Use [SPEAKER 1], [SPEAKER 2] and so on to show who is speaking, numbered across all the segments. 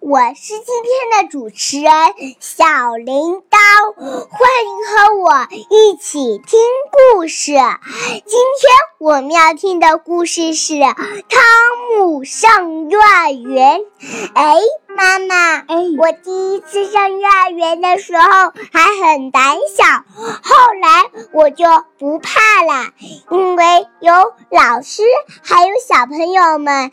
[SPEAKER 1] 我是今天的主持人小铃铛，欢迎和我一起听故事。今天我们要听的故事是《汤姆上幼儿园》。哎，妈妈，
[SPEAKER 2] 哎，
[SPEAKER 1] 我第一次上幼儿园的时候还很胆小，后来我就不怕了，因为有老师还有小朋友们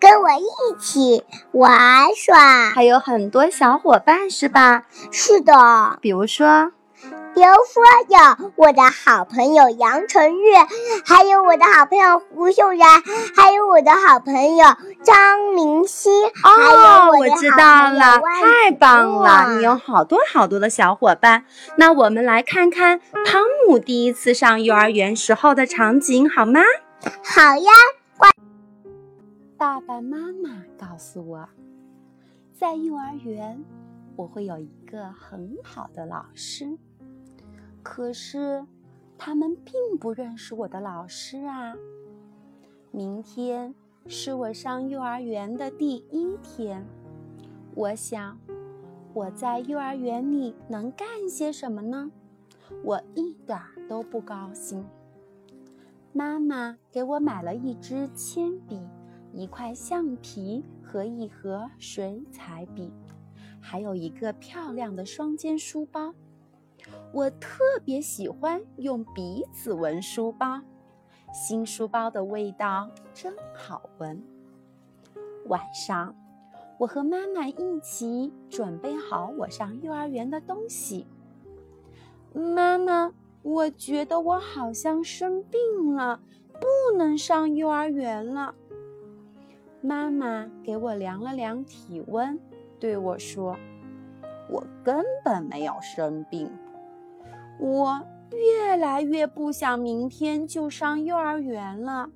[SPEAKER 1] 跟我一起玩耍，
[SPEAKER 2] 还有很多小伙伴是吧？
[SPEAKER 1] 是的，
[SPEAKER 2] 比如说，
[SPEAKER 1] 比如说有我的好朋友杨晨玉，还有我的好朋友胡秀然，还有我的好朋友张明熙，还有
[SPEAKER 2] 哦，
[SPEAKER 1] 我
[SPEAKER 2] 我知道了，太棒了！你有好多好多的小伙伴。那我们来看看汤姆第一次上幼儿园时候的场景，好吗？
[SPEAKER 1] 好呀，
[SPEAKER 2] 爸爸妈妈告诉我，在幼儿园我会有一个很好的老师，可是他们并不认识我的老师啊。明天是我上幼儿园的第一天，我想我在幼儿园里能干些什么呢？我一点都不高兴。妈妈给我买了一支铅笔。一块橡皮和一盒水彩笔，还有一个漂亮的双肩书包。我特别喜欢用鼻子闻书包，新书包的味道真好闻。晚上，我和妈妈一起准备好我上幼儿园的东西。妈妈，我觉得我好像生病了，不能上幼儿园了。妈妈给我量了量体温，对我说：“我根本没有生病。”我越来越不想明天就上幼儿园了。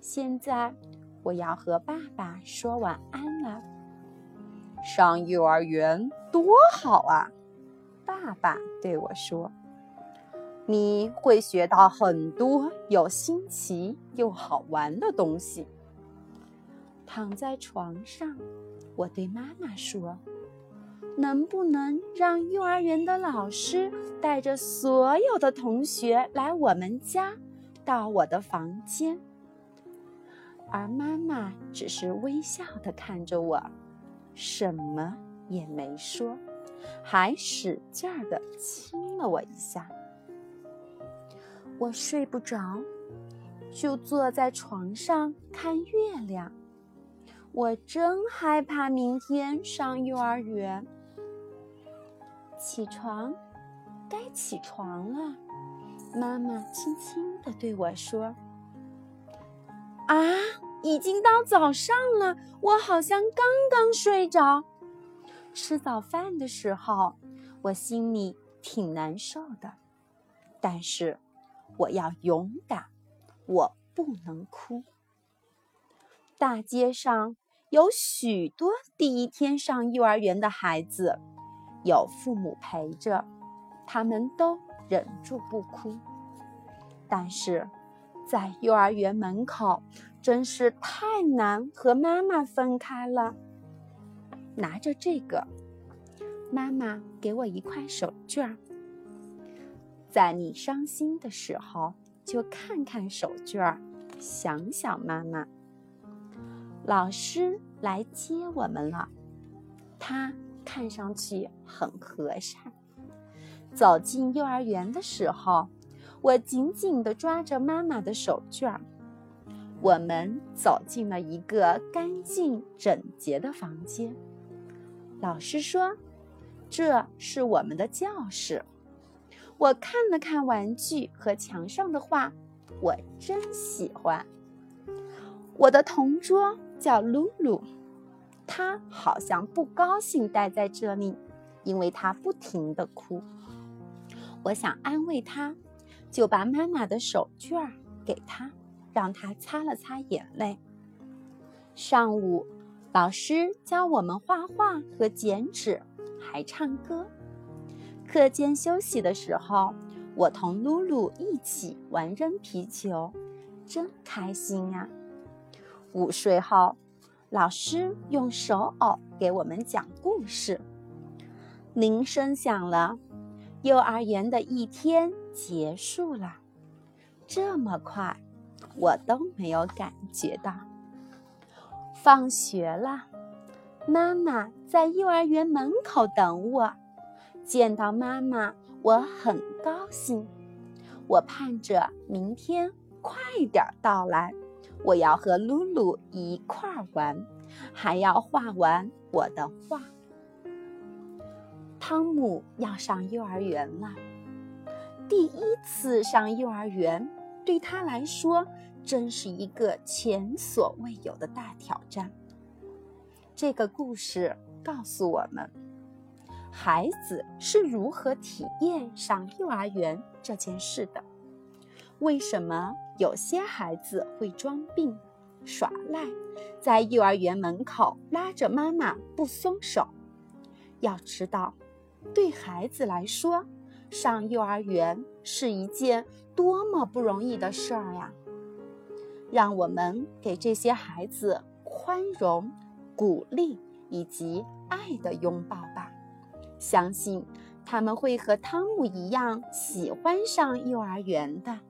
[SPEAKER 2] 现在我要和爸爸说晚安了。上幼儿园多好啊！爸爸对我说：“你会学到很多又新奇又好玩的东西。”躺在床上，我对妈妈说：“能不能让幼儿园的老师带着所有的同学来我们家，到我的房间？”而妈妈只是微笑地看着我，什么也没说，还使劲儿地亲了我一下。我睡不着，就坐在床上看月亮。我真害怕明天上幼儿园。起床，该起床了。妈妈轻轻地对我说：“啊，已经到早上了，我好像刚刚睡着。”吃早饭的时候，我心里挺难受的，但是我要勇敢，我不能哭。大街上有许多第一天上幼儿园的孩子，有父母陪着，他们都忍住不哭。但是，在幼儿园门口，真是太难和妈妈分开了。拿着这个，妈妈给我一块手绢，在你伤心的时候，就看看手绢，想想妈妈。老师来接我们了，他看上去很和善。走进幼儿园的时候，我紧紧地抓着妈妈的手绢。我们走进了一个干净整洁的房间。老师说：“这是我们的教室。”我看了看玩具和墙上的画，我真喜欢。我的同桌。叫露露，他好像不高兴待在这里，因为他不停地哭。我想安慰他，就把妈妈的手绢给他，让他擦了擦眼泪。上午，老师教我们画画和剪纸，还唱歌。课间休息的时候，我同露露一起玩扔皮球，真开心呀！午睡后，老师用手偶给我们讲故事。铃声响了，幼儿园的一天结束了。这么快，我都没有感觉到。放学了，妈妈在幼儿园门口等我。见到妈妈，我很高兴。我盼着明天快点到来。我要和露露一块儿玩，还要画完我的画。汤姆要上幼儿园了，第一次上幼儿园对他来说真是一个前所未有的大挑战。这个故事告诉我们，孩子是如何体验上幼儿园这件事的。为什么有些孩子会装病、耍赖，在幼儿园门口拉着妈妈不松手？要知道，对孩子来说，上幼儿园是一件多么不容易的事儿呀！让我们给这些孩子宽容、鼓励以及爱的拥抱吧。相信他们会和汤姆一样喜欢上幼儿园的。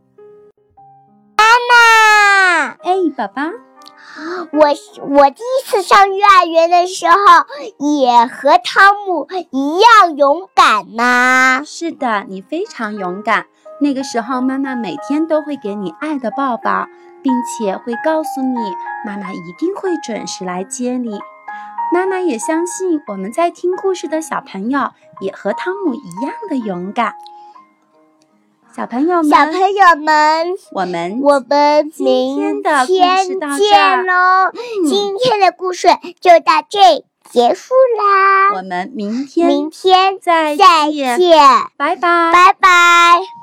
[SPEAKER 2] 哎，宝宝，
[SPEAKER 1] 我我第一次上幼儿园的时候，也和汤姆一样勇敢吗？
[SPEAKER 2] 是的，你非常勇敢。那个时候，妈妈每天都会给你爱的抱抱，并且会告诉你，妈妈一定会准时来接你。妈妈也相信，我们在听故事的小朋友也和汤姆一样的勇敢。小朋友们，
[SPEAKER 1] 小朋友们，
[SPEAKER 2] 我们
[SPEAKER 1] 我们明天见喽！今天的故事就到这结束啦，
[SPEAKER 2] 我们明天
[SPEAKER 1] 明天
[SPEAKER 2] 再
[SPEAKER 1] 再见，
[SPEAKER 2] 拜拜，
[SPEAKER 1] 拜拜。